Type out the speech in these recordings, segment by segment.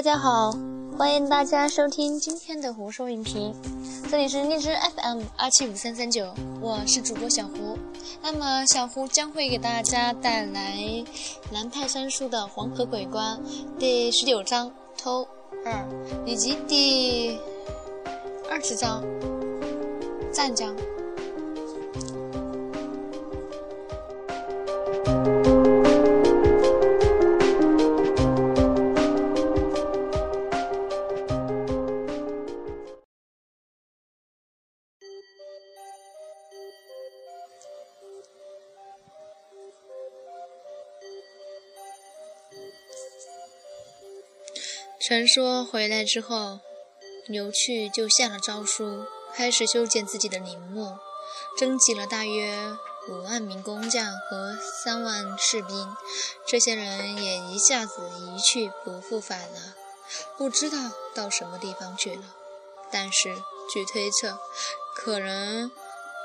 大家好，欢迎大家收听今天的胡说影评，这里是荔枝 FM 二七五三三九，我是主播小胡。那么小胡将会给大家带来南派三叔的《黄河鬼关》第十九章偷二，以及第二十章湛江。传说回来之后，牛去就下了诏书，开始修建自己的陵墓，征集了大约五万名工匠和三万士兵。这些人也一下子一去不复返了，不知道到什么地方去了。但是据推测，可能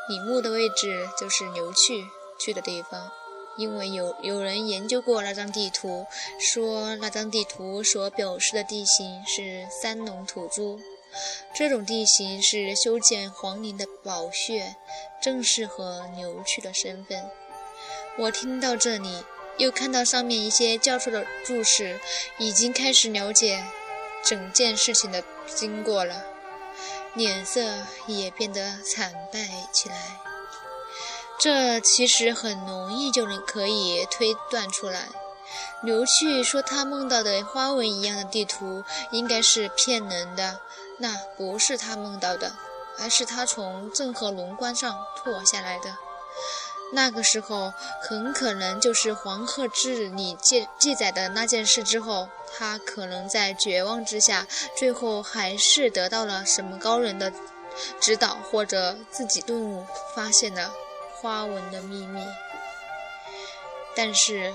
陵墓的位置就是牛去去的地方。因为有有人研究过那张地图，说那张地图所表示的地形是三龙吐珠，这种地形是修建皇陵的宝穴，正适合牛去的身份。我听到这里，又看到上面一些教授的注释，已经开始了解整件事情的经过了，脸色也变得惨白起来。这其实很容易就能可以推断出来。刘旭说他梦到的花纹一样的地图应该是骗人的，那不是他梦到的，而是他从郑和龙冠上拓下来的。那个时候很可能就是《黄鹤志》里记记载的那件事之后，他可能在绝望之下，最后还是得到了什么高人的指导，或者自己顿悟发现了。花纹的秘密，但是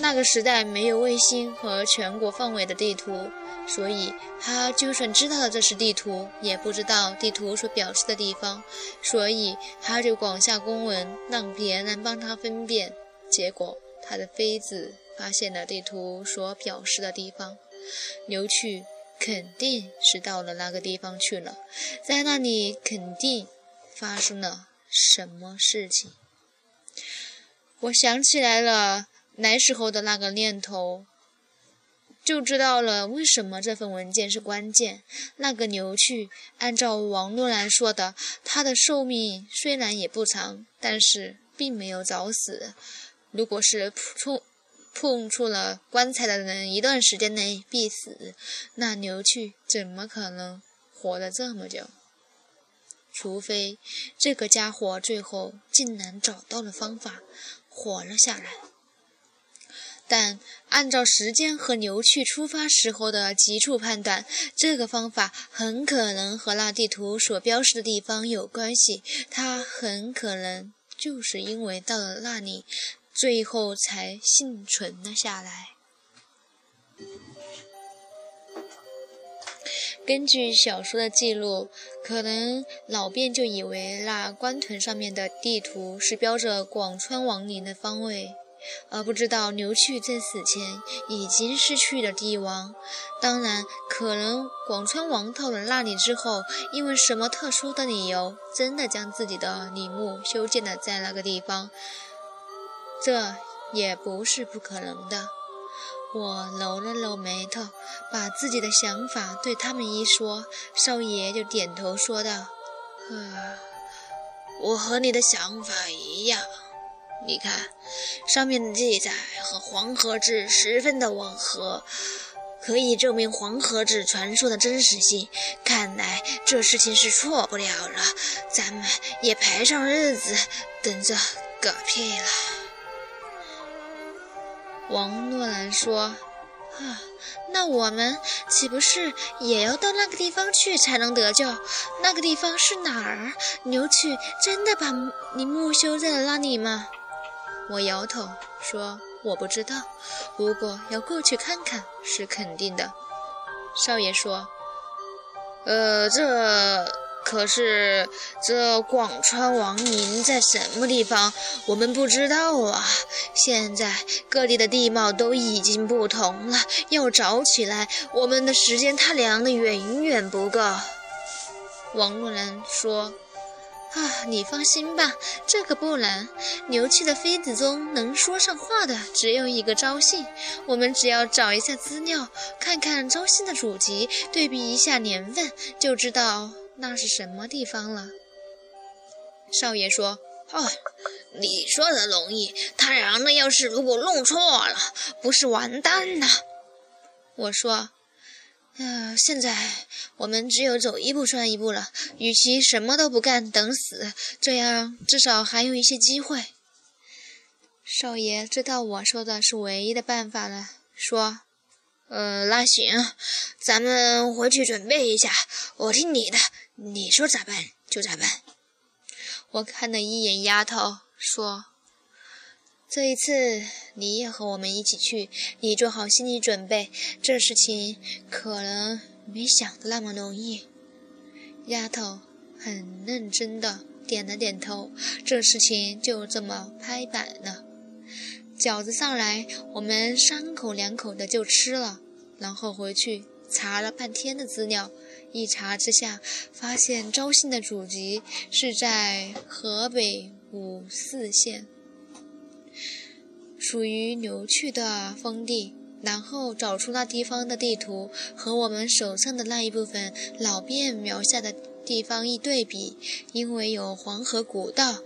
那个时代没有卫星和全国范围的地图，所以他就算知道了这是地图，也不知道地图所表示的地方，所以他就广下公文让别人帮他分辨。结果他的妃子发现了地图所表示的地方，刘去肯定是到了那个地方去了，在那里肯定发生了。什么事情？我想起来了，来时候的那个念头，就知道了为什么这份文件是关键。那个牛去，按照王诺兰说的，他的寿命虽然也不长，但是并没有早死。如果是碰碰触了棺材的人，一段时间内必死，那牛去怎么可能活了这么久？除非这个家伙最后竟然找到了方法，活了下来。但按照时间和牛去出发时候的急促判断，这个方法很可能和那地图所标示的地方有关系。他很可能就是因为到了那里，最后才幸存了下来。根据小说的记录，可能老卞就以为那官屯上面的地图是标着广川王陵的方位，而不知道刘去在死前已经失去了帝王。当然，可能广川王到了那里之后，因为什么特殊的理由，真的将自己的陵墓修建了在那个地方，这也不是不可能的。我揉了揉眉头，把自己的想法对他们一说，少爷就点头说道：“啊，我和你的想法一样。你看，上面的记载和《黄河志》十分的吻合，可以证明《黄河志》传说的真实性。看来这事情是错不了了，咱们也排上日子，等着嗝屁了。”王诺兰说：“啊，那我们岂不是也要到那个地方去才能得救？那个地方是哪儿？牛曲真的把陵墓修在了那里吗？”我摇头说：“我不知道，不过要过去看看是肯定的。”少爷说：“呃，这可是这广川王陵在什么地方？我们不知道啊。现在各地的地貌都已经不同了，要找起来，我们的时间太凉的远远不够。王路人说。啊，你放心吧，这可不难。牛气的妃子中能说上话的只有一个昭信，我们只要找一下资料，看看昭信的祖籍，对比一下年份，就知道那是什么地方了。少爷说：“哦，你说的容易，太阳的要是如果弄错了，不是完蛋了？”我说。呃，现在我们只有走一步算一步了。与其什么都不干等死，这样至少还有一些机会。少爷知道我说的是唯一的办法了，说：“呃，那行，咱们回去准备一下，我听你的，你说咋办就咋办。”我看了一眼丫头，说。这一次你也和我们一起去，你做好心理准备，这事情可能没想的那么容易。丫头很认真的点了点头，这事情就这么拍板了。饺子上来，我们三口两口的就吃了，然后回去查了半天的资料，一查之下，发现昭信的祖籍是在河北五四县。属于牛去的封地，然后找出那地方的地图和我们手上的那一部分老卞描下的地方一对比，因为有黄河古道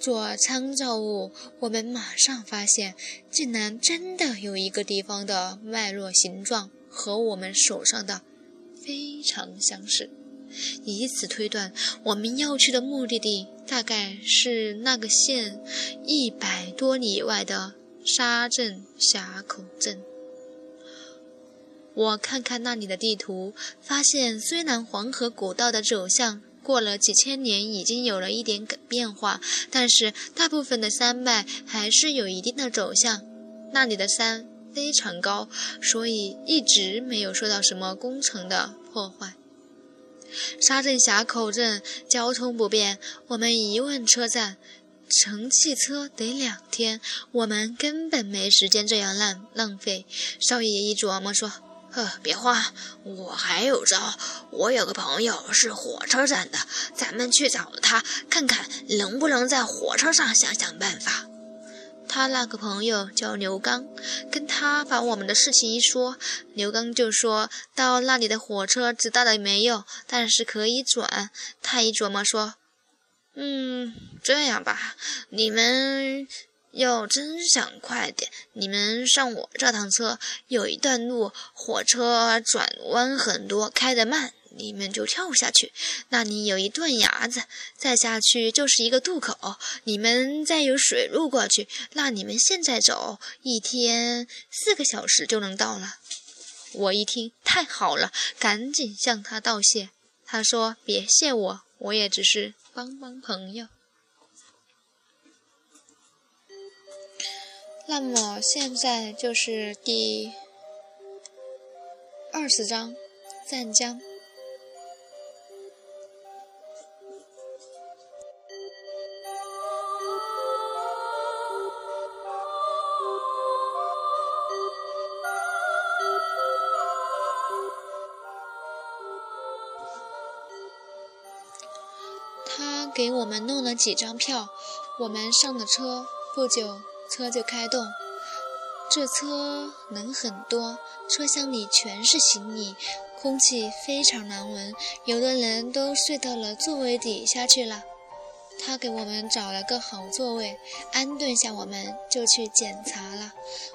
做参照物，我们马上发现，竟然真的有一个地方的脉络形状和我们手上的非常相似，以此推断，我们要去的目的地大概是那个县一百多里外的。沙镇峡口镇，我看看那里的地图，发现虽然黄河古道的走向过了几千年已经有了一点变化，但是大部分的山脉还是有一定的走向。那里的山非常高，所以一直没有受到什么工程的破坏。沙镇峡口镇交通不便，我们一问车站。乘汽车得两天，我们根本没时间这样浪浪费。少爷一琢磨说：“呵，别慌，我还有招。我有个朋友是火车站的，咱们去找他，看看能不能在火车上想想办法。”他那个朋友叫刘刚，跟他把我们的事情一说，刘刚就说到那里的火车直达的没有，但是可以转。他一琢磨说。嗯，这样吧，你们要真想快点，你们上我这趟车，有一段路火车转弯很多，开得慢，你们就跳下去。那里有一段崖子，再下去就是一个渡口，你们再有水路过去。那你们现在走，一天四个小时就能到了。我一听，太好了，赶紧向他道谢。他说：“别谢我，我也只是。”帮帮朋友。那么现在就是第二十章，湛江。他给我们弄了几张票，我们上了车，不久车就开动。这车人很多，车厢里全是行李，空气非常难闻，有的人都睡到了座位底下去了。他给我们找了个好座位，安顿下我们就去检查了。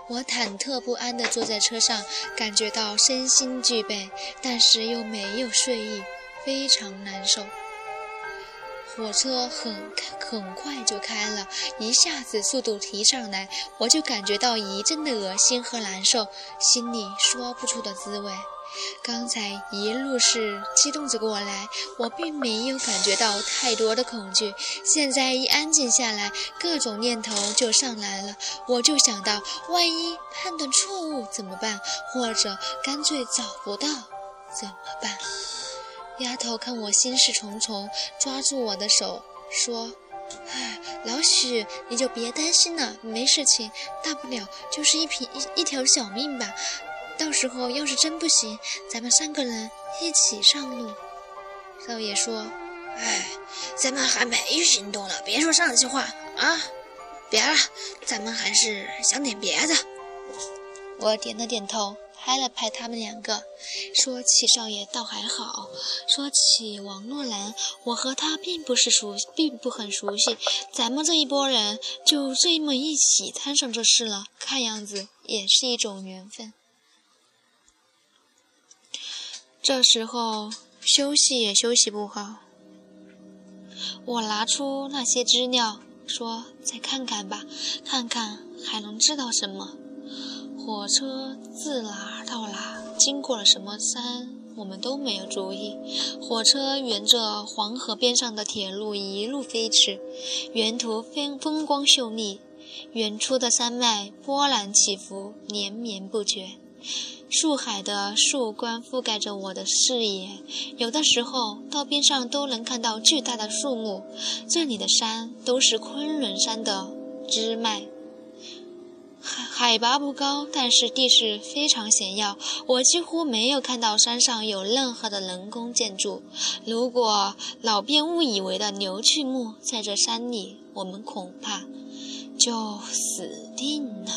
我忐忑不安地坐在车上，感觉到身心俱惫，但是又没有睡意，非常难受。火车很很快就开了，一下子速度提上来，我就感觉到一阵的恶心和难受，心里说不出的滋味。刚才一路是激动着过来，我并没有感觉到太多的恐惧。现在一安静下来，各种念头就上来了。我就想到，万一判断错误怎么办？或者干脆找不到怎么办？丫头看我心事重重，抓住我的手说：“哎，老许，你就别担心了，没事情，大不了就是一匹一一条小命吧。到时候要是真不行，咱们三个人一起上路。”少爷说：“哎，咱们还没行动呢，别说上句话啊！别了，咱们还是想点别的。”我点了点头。拍了拍他们两个，说起少爷倒还好，说起王若兰，我和他并不是熟，并不很熟悉。咱们这一拨人就这么一起摊上这事了，看样子也是一种缘分。这时候休息也休息不好，我拿出那些资料，说再看看吧，看看还能知道什么。火车自哪儿到哪，经过了什么山，我们都没有注意。火车沿着黄河边上的铁路一路飞驰，沿途风风光秀丽，远处的山脉波澜起伏，连绵不绝。树海的树冠覆盖着我的视野，有的时候到边上都能看到巨大的树木。这里的山都是昆仑山的支脉。海海拔不高，但是地势非常险要。我几乎没有看到山上有任何的人工建筑。如果老编误以为的牛去木在这山里，我们恐怕就死定了。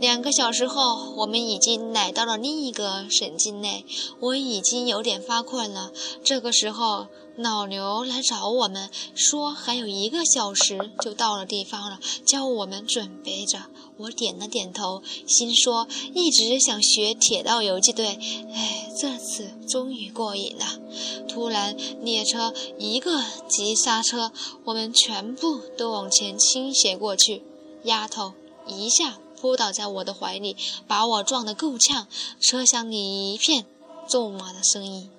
两个小时后，我们已经来到了另一个省境内。我已经有点发困了。这个时候，老刘来找我们，说还有一个小时就到了地方了，叫我们准备着。我点了点头，心说一直想学铁道游击队，哎，这次终于过瘾了。突然，列车一个急刹车，我们全部都往前倾斜过去。丫头一下。扑倒在我的怀里，把我撞得够呛。车厢里一片咒骂的声音。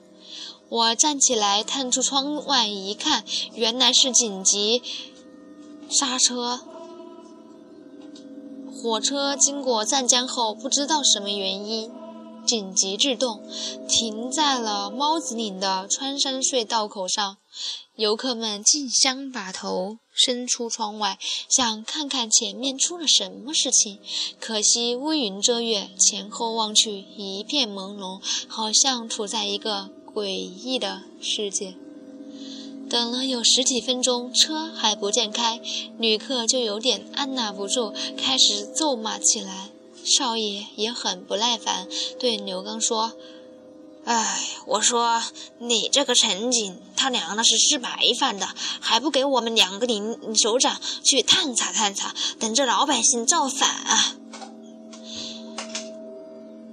我站起来，探出窗外一看，原来是紧急刹车。火车经过湛江后，不知道什么原因，紧急制动，停在了猫子岭的穿山隧道口上。游客们竞相把头伸出窗外，想看看前面出了什么事情。可惜乌云遮月，前后望去一片朦胧，好像处在一个诡异的世界。等了有十几分钟，车还不见开，旅客就有点按捺不住，开始咒骂起来。少爷也很不耐烦，对刘刚说。哎，我说你这个陈景，他娘的是吃白饭的，还不给我们两个领首长去探查探查，等着老百姓造反啊！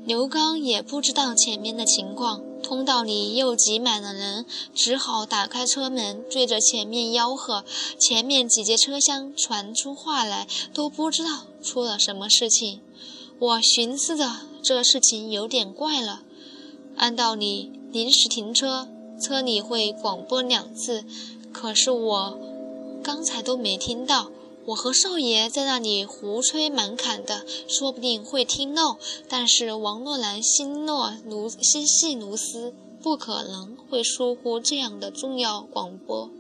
刘刚也不知道前面的情况，通道里又挤满了人，只好打开车门，对着前面吆喝。前面几节车厢传出话来，都不知道出了什么事情。我寻思着，这事情有点怪了。按道理，临时停车，车里会广播两次，可是我刚才都没听到。我和少爷在那里胡吹蛮侃的，说不定会听漏。但是王若兰心若如心细如丝，不可能会疏忽这样的重要广播。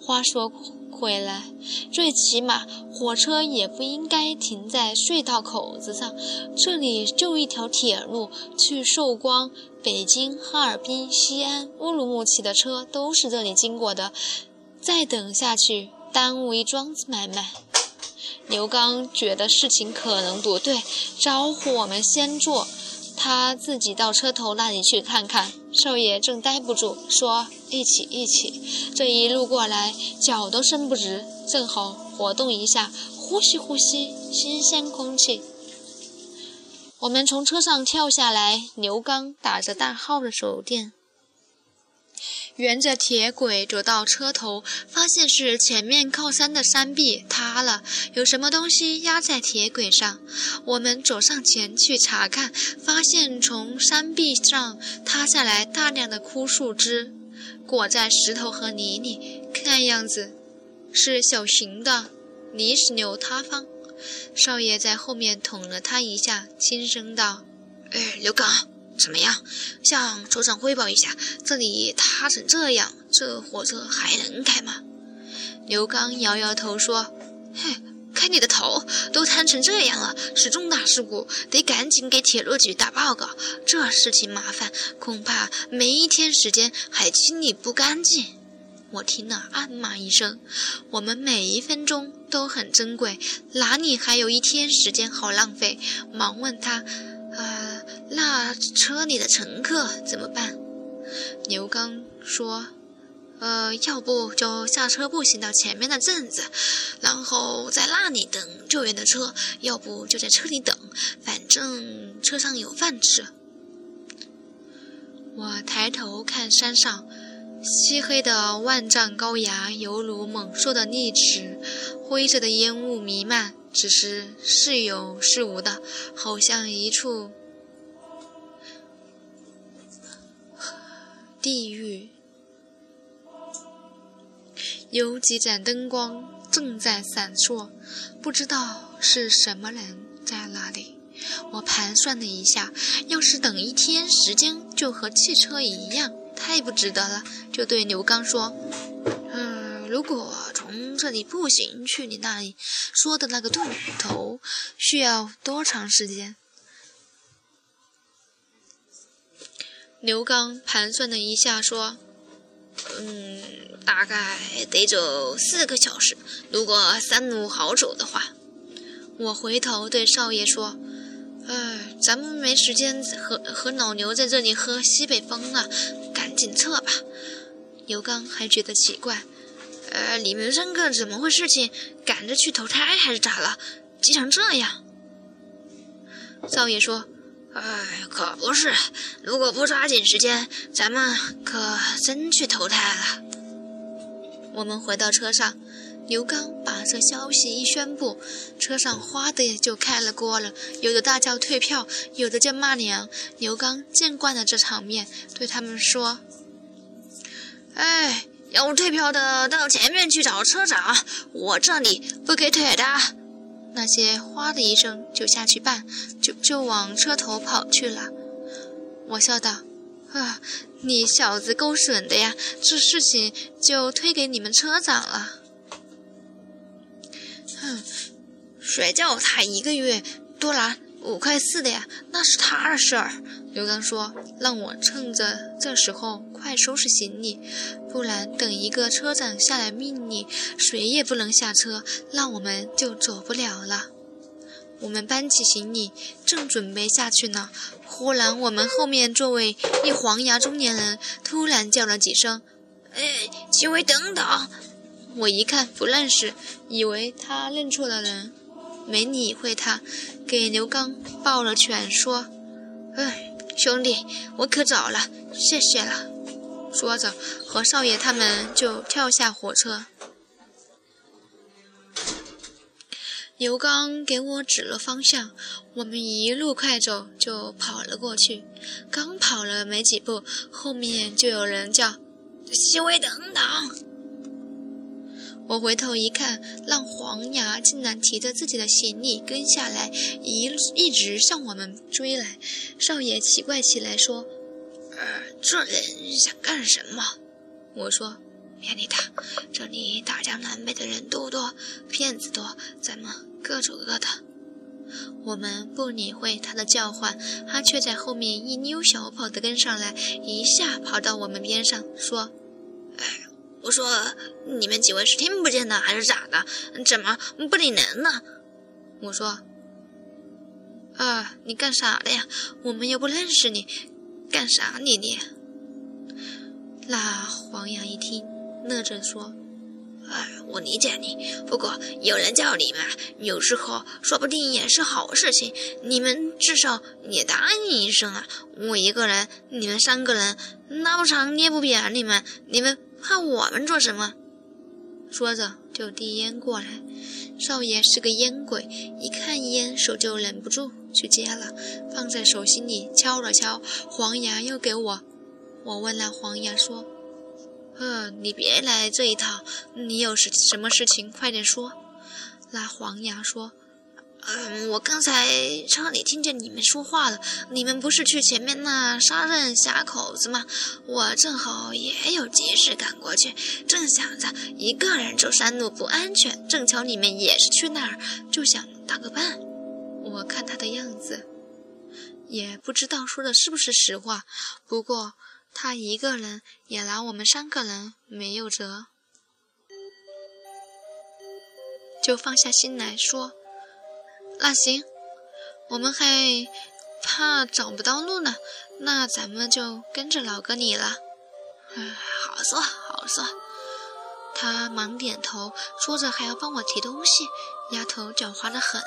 话说回来，最起码火车也不应该停在隧道口子上，这里就一条铁路，去寿光。北京、哈尔滨、西安、乌鲁木齐的车都是这里经过的，再等下去耽误一桩子买卖。刘刚觉得事情可能不对，招呼我们先坐，他自己到车头那里去看看。少爷正待不住，说：“一起，一起。”这一路过来，脚都伸不直，正好活动一下，呼吸呼吸新鲜空气。我们从车上跳下来，刘刚打着大号的手电，沿着铁轨走到车头，发现是前面靠山的山壁塌了，有什么东西压在铁轨上。我们走上前去查看，发现从山壁上塌下来大量的枯树枝，裹在石头和泥里，看样子是小型的泥石流塌方。少爷在后面捅了他一下，轻声道：“哎，刘刚，怎么样？向首长汇报一下，这里塌成这样，这火车还能开吗？刘刚摇摇头说：“嘿，开你的头！都瘫成这样了，是重大事故，得赶紧给铁路局打报告。这事情麻烦，恐怕没一天时间还清理不干净。”我听了，暗骂一声：“我们每一分钟都很珍贵，哪里还有一天时间好浪费？”忙问他：“呃，那车里的乘客怎么办？”刘刚说：“呃，要不就下车步行到前面的镇子，然后在那里等救援的车；要不就在车里等，反正车上有饭吃。”我抬头看山上。漆黑的万丈高崖犹如猛兽的利齿，灰色的烟雾弥漫，只是是有是无的，好像一处地狱。有几盏灯光正在闪烁，不知道是什么人在那里。我盘算了一下，要是等一天时间，就和汽车一样。太不值得了，就对刘刚说：“嗯，如果从这里步行去你那里说的那个渡头，需要多长时间？”刘刚盘算了一下，说：“嗯，大概得走四个小时。如果山路好走的话。”我回头对少爷说：“哎，咱们没时间和和老牛在这里喝西北风了。”紧撤吧，刘刚还觉得奇怪，呃，你们三个怎么回事？情赶着去投胎还是咋了？急成这样？少爷说：“哎，可不是，如果不抓紧时间，咱们可真去投胎了。”我们回到车上，刘刚把这消息一宣布，车上哗的就开了锅了，有的大叫退票，有的叫骂娘。刘刚见惯了这场面，对他们说。哎，要退票的到前面去找车长，我这里不给退的。那些哗的一声就下去办，就就往车头跑去了。我笑道：“啊，你小子够损的呀，这事情就推给你们车长了。”哼，谁叫他一个月多拿五块四的呀？那是他的事儿。刘刚说：“让我趁着这时候快收拾行李，不然等一个车长下来命令，谁也不能下车，那我们就走不了了。”我们搬起行李，正准备下去呢，忽然我们后面座位一黄牙中年人突然叫了几声：“哎，几位等等！”我一看不认识，以为他认错了人，没理会他，给刘刚抱了拳，说：“哎。”兄弟，我可早了，谢谢了。说着，和少爷他们就跳下火车。刘刚给我指了方向，我们一路快走，就跑了过去。刚跑了没几步，后面就有人叫：“西位，等等！”我回头一看，让黄牙竟然提着自己的行李跟下来，一一直向我们追来。少爷奇怪起来，说：“呃，这人想干什么？”我说：“别理他，这里大江南北的人都多，骗子多，咱们各走各的。”我们不理会他的叫唤，他却在后面一溜小跑的跟上来，一下跑到我们边上，说：“哎。”我说：“你们几位是听不见的还是咋的？怎么不理人呢？”我说：“啊，你干啥的呀？我们又不认识你，干啥你你？”那黄羊一听，乐着说：“哎，我理解你。不过有人叫你嘛，有时候说不定也是好事情。你们至少也答应一声啊！我一个人，你们三个人，拉不长捏不扁你们，你们。”怕我们做什么？说着就递烟过来。少爷是个烟鬼，一看烟手就忍不住去接了，放在手心里敲了敲。黄牙又给我，我问那黄牙说：“呵，你别来这一套，你有事什么事情快点说。”那黄牙说：“嗯，我刚才车里听见你们说话了。你们不是去前面那沙刃峡口子吗？我正好也有急事赶过去，正想着一个人走山路不安全，正巧你们也是去那儿，就想搭个伴。我看他的样子，也不知道说的是不是实话。不过他一个人也拿我们三个人没有辙，就放下心来说。那行，我们还怕找不到路呢，那咱们就跟着老哥你了。嗯，好说好说。他忙点头，说着还要帮我提东西。丫头狡猾的很，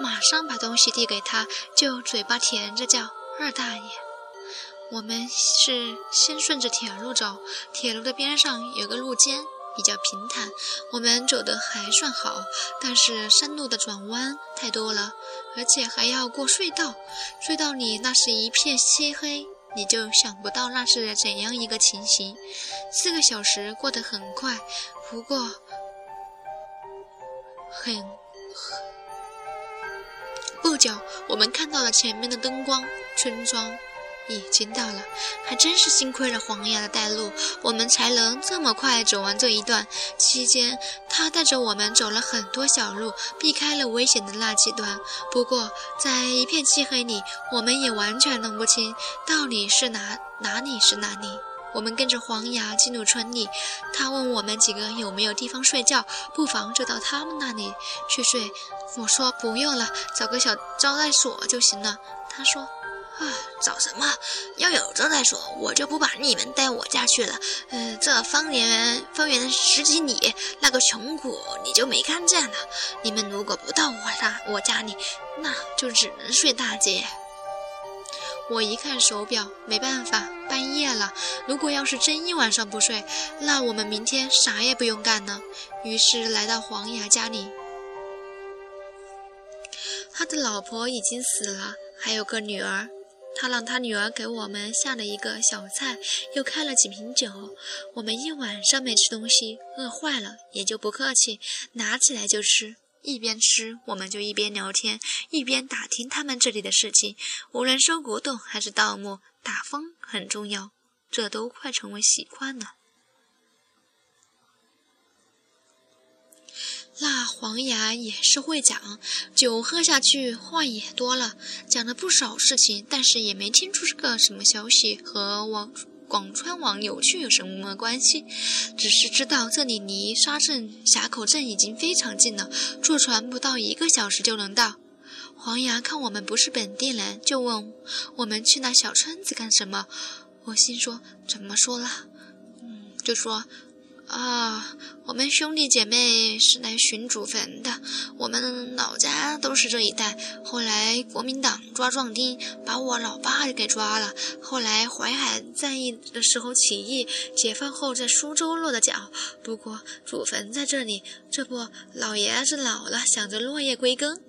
马上把东西递给他，就嘴巴甜着叫二大爷。我们是先顺着铁路走，铁路的边上有个路肩。比较平坦，我们走的还算好，但是山路的转弯太多了，而且还要过隧道。隧道里那是一片漆黑，你就想不到那是怎样一个情形。四个小时过得很快，不过很很不久，我们看到了前面的灯光，村庄。已经到了，还真是幸亏了黄牙的带路，我们才能这么快走完这一段。期间，他带着我们走了很多小路，避开了危险的那几段。不过，在一片漆黑里，我们也完全弄不清到底是哪哪里是哪里。我们跟着黄牙进入村里，他问我们几个有没有地方睡觉，不妨就到他们那里去睡。我说不用了，找个小招待所就行了。他说。啊，找什么？要有招待所，我就不把你们带我家去了。嗯，这方圆方圆十几里，那个穷苦你就没看见了。你们如果不到我家我家里，那就只能睡大街。我一看手表，没办法，半夜了。如果要是真一晚上不睡，那我们明天啥也不用干了。于是来到黄牙家里，他的老婆已经死了，还有个女儿。他让他女儿给我们下了一个小菜，又开了几瓶酒。我们一晚上没吃东西，饿坏了，也就不客气，拿起来就吃。一边吃，我们就一边聊天，一边打听他们这里的事情。无论收古董还是盗墓，打风很重要，这都快成为习惯了。那黄牙也是会讲，酒喝下去，话也多了，讲了不少事情，但是也没听出是个什么消息，和王广川网有趣有什么关系？只是知道这里离沙镇峡口镇已经非常近了，坐船不到一个小时就能到。黄牙看我们不是本地人，就问我们去那小村子干什么。我心说怎么说了？嗯，就说。啊，我们兄弟姐妹是来寻祖坟的。我们老家都是这一带。后来国民党抓壮丁，把我老爸给抓了。后来淮海战役的时候起义，解放后在苏州落的脚。不过祖坟在这里，这不老爷子老了，想着落叶归根。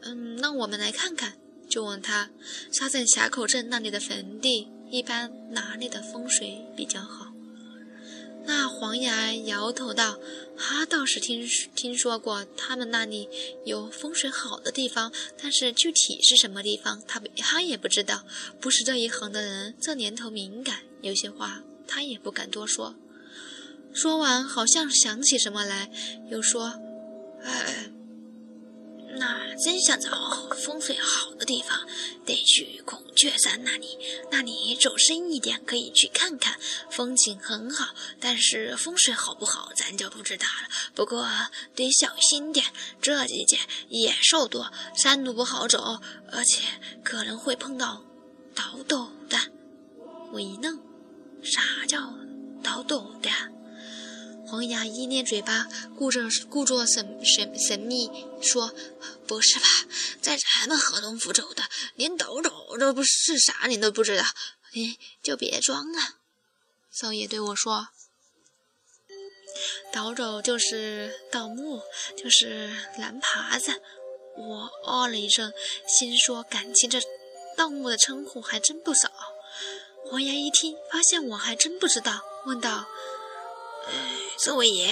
嗯，让我们来看看。就问他，沙镇峡口镇那里的坟地，一般哪里的风水比较好？那黄牙摇头道：“他倒是听听说过，他们那里有风水好的地方，但是具体是什么地方，他他也不知道。不是这一行的人，这年头敏感，有些话他也不敢多说。”说完，好像想起什么来，又说：“哎。”那真想找风水好的地方，得去孔雀山那里。那里走深一点，可以去看看，风景很好。但是风水好不好，咱就不知道了。不过得小心点，这季节野兽多，山路不好走，而且可能会碰到倒斗的。我一愣，啥叫倒斗的？黄牙一捏嘴巴，故着故作神神神秘说：“不是吧，在咱们河东府走的，连斗斗都不是啥，你都不知道，你就别装了。”少爷对我说：“倒斗就是盗墓，就是蓝耙子。”我哦了一声，心说：“感情这盗墓的称呼还真不少。”黄牙一听，发现我还真不知道，问道。这位爷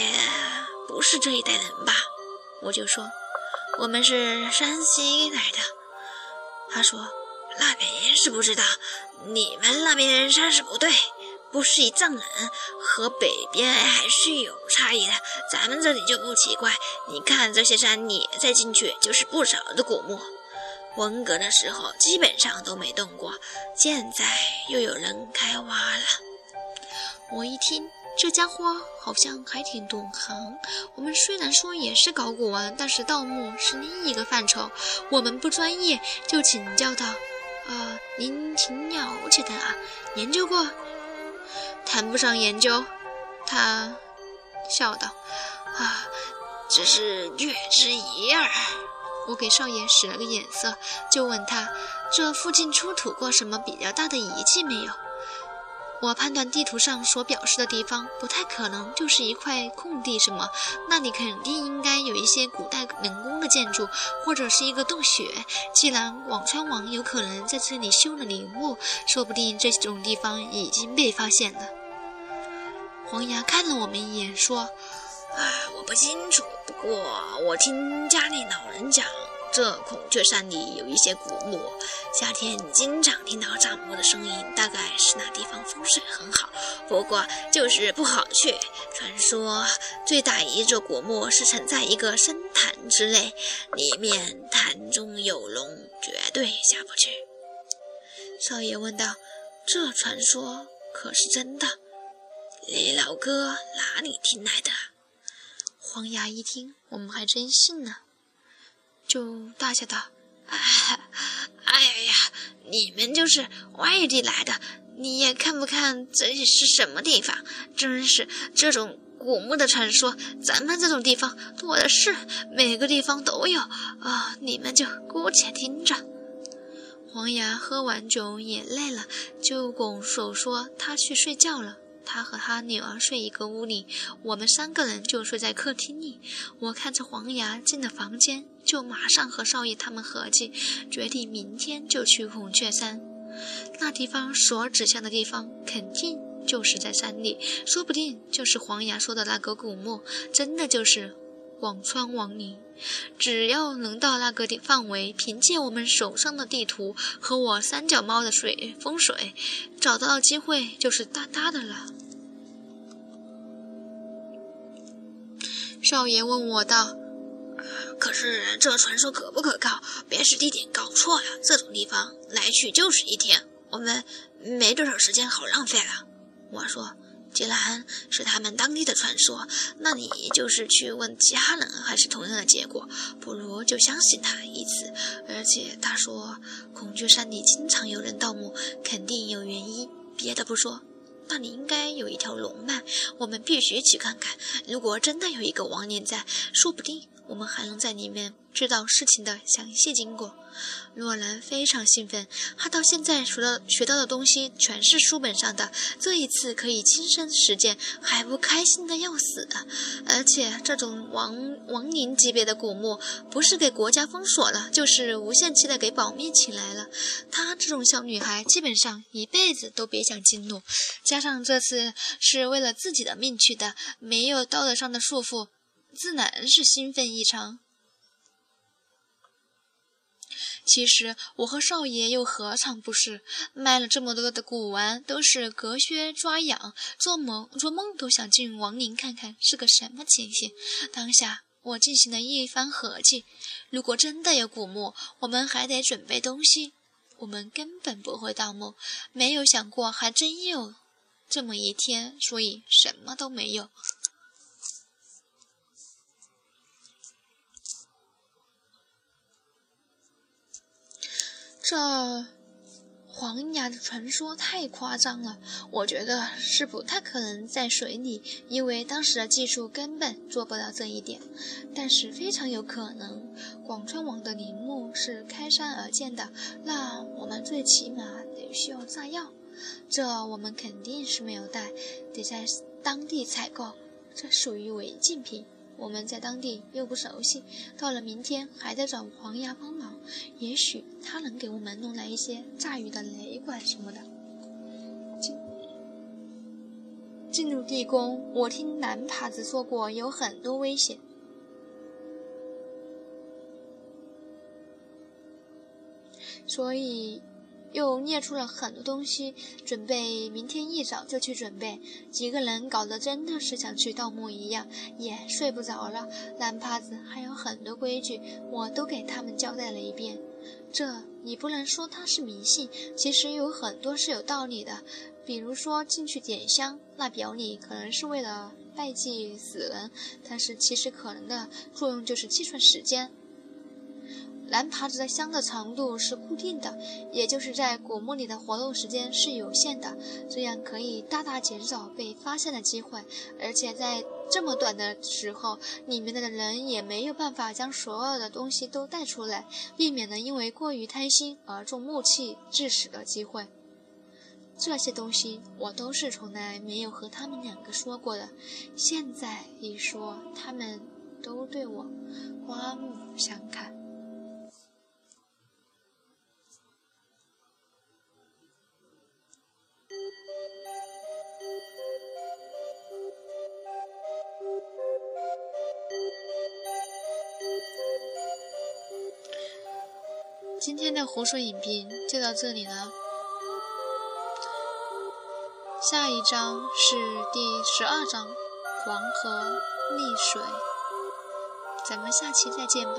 不是这一代人吧？我就说，我们是山西来的。他说：“那边是不知道，你们那边山是不对，不是一丈人，和北边还是有差异的。咱们这里就不奇怪。你看这些山，你再进去就是不少的古墓。文革的时候基本上都没动过，现在又有人开挖了。”我一听。这家伙好像还挺懂行。我们虽然说也是搞古玩，但是盗墓是另一个范畴，我们不专业。就请教道：“啊，您挺了解的啊，研究过？谈不上研究。”他笑道：“啊，只是略知一二。”我给少爷使了个眼色，就问他：“这附近出土过什么比较大的遗迹没有？”我判断地图上所表示的地方不太可能就是一块空地，什么？那里肯定应该有一些古代人工的建筑，或者是一个洞穴。既然广川王有可能在这里修了陵墓，说不定这种地方已经被发现了。黄牙看了我们一眼，说：“啊，我不清楚，不过我听家里老人讲。”这孔雀山里有一些古墓，夏天经常听到炸木的声音，大概是那地方风水很好。不过就是不好去。传说最大一座古墓是沉在一个深潭之内，里面潭中有龙，绝对下不去。少爷问道：“这传说可是真的？李老哥哪里听来的？”黄牙一听，我们还真信了。就大笑道：“哎呀呀，你们就是外地来的，你也看不看这里是什么地方？真是这种古墓的传说，咱们这种地方多的是，每个地方都有啊！你们就姑且听着。”黄牙喝完酒也累了，就拱手说：“他去睡觉了。”他和他女儿睡一个屋里，我们三个人就睡在客厅里。我看着黄牙进了房间，就马上和少爷他们合计，决定明天就去孔雀山。那地方所指向的地方，肯定就是在山里，说不定就是黄牙说的那个古墓，真的就是广川王陵。只要能到那个地范围，凭借我们手上的地图和我三脚猫的水风水，找到机会就是大大的了。少爷问我道：“可是这传说可不可靠？别是地点搞错了？这种地方来去就是一天，我们没多少时间好浪费了。”我说。既然是他们当地的传说，那你就是去问其他人，还是同样的结果，不如就相信他一次。而且他说孔雀山里经常有人盗墓，肯定有原因。别的不说，那里应该有一条龙脉，我们必须去看看。如果真的有一个亡灵在，说不定我们还能在里面知道事情的详细经过。洛兰非常兴奋，他到现在学到学到的东西全是书本上的，这一次可以亲身实践，还不开心的要死。而且这种亡亡灵级别的古墓，不是给国家封锁了，就是无限期的给保密起来了。她这种小女孩，基本上一辈子都别想进入。加上这次是为了自己的命去的，没有道德上的束缚，自然是兴奋异常。其实我和少爷又何尝不是卖了这么多的古玩，都是隔靴抓痒，做梦做梦都想进王陵看看是个什么情形。当下我进行了一番合计，如果真的有古墓，我们还得准备东西，我们根本不会盗墓，没有想过还真有这么一天，所以什么都没有。这黄牙的传说太夸张了，我觉得是不太可能在水里，因为当时的技术根本做不到这一点。但是非常有可能，广川王的陵墓是开山而建的，那我们最起码得需要炸药，这我们肯定是没有带，得在当地采购，这属于违禁品。我们在当地又不熟悉，到了明天还得找黄牙帮忙，也许他能给我们弄来一些炸鱼的雷管什么的。进进入地宫，我听蓝爬子说过有很多危险，所以。又列出了很多东西，准备明天一早就去准备。几个人搞得真的是像去盗墓一样，也睡不着了。蓝帕子还有很多规矩，我都给他们交代了一遍。这你不能说它是迷信，其实有很多是有道理的。比如说进去点香，那表里可能是为了拜祭死人，但是其实可能的作用就是计算时间。蓝耙子的香的长度是固定的，也就是在古墓里的活动时间是有限的，这样可以大大减少被发现的机会。而且在这么短的时候，里面的人也没有办法将所有的东西都带出来，避免了因为过于贪心而中木器致死的机会。这些东西我都是从来没有和他们两个说过的，现在一说，他们都对我刮目相看。今天的湖水影评就到这里了。下一章是第十二章，黄河溺水。咱们下期再见吧。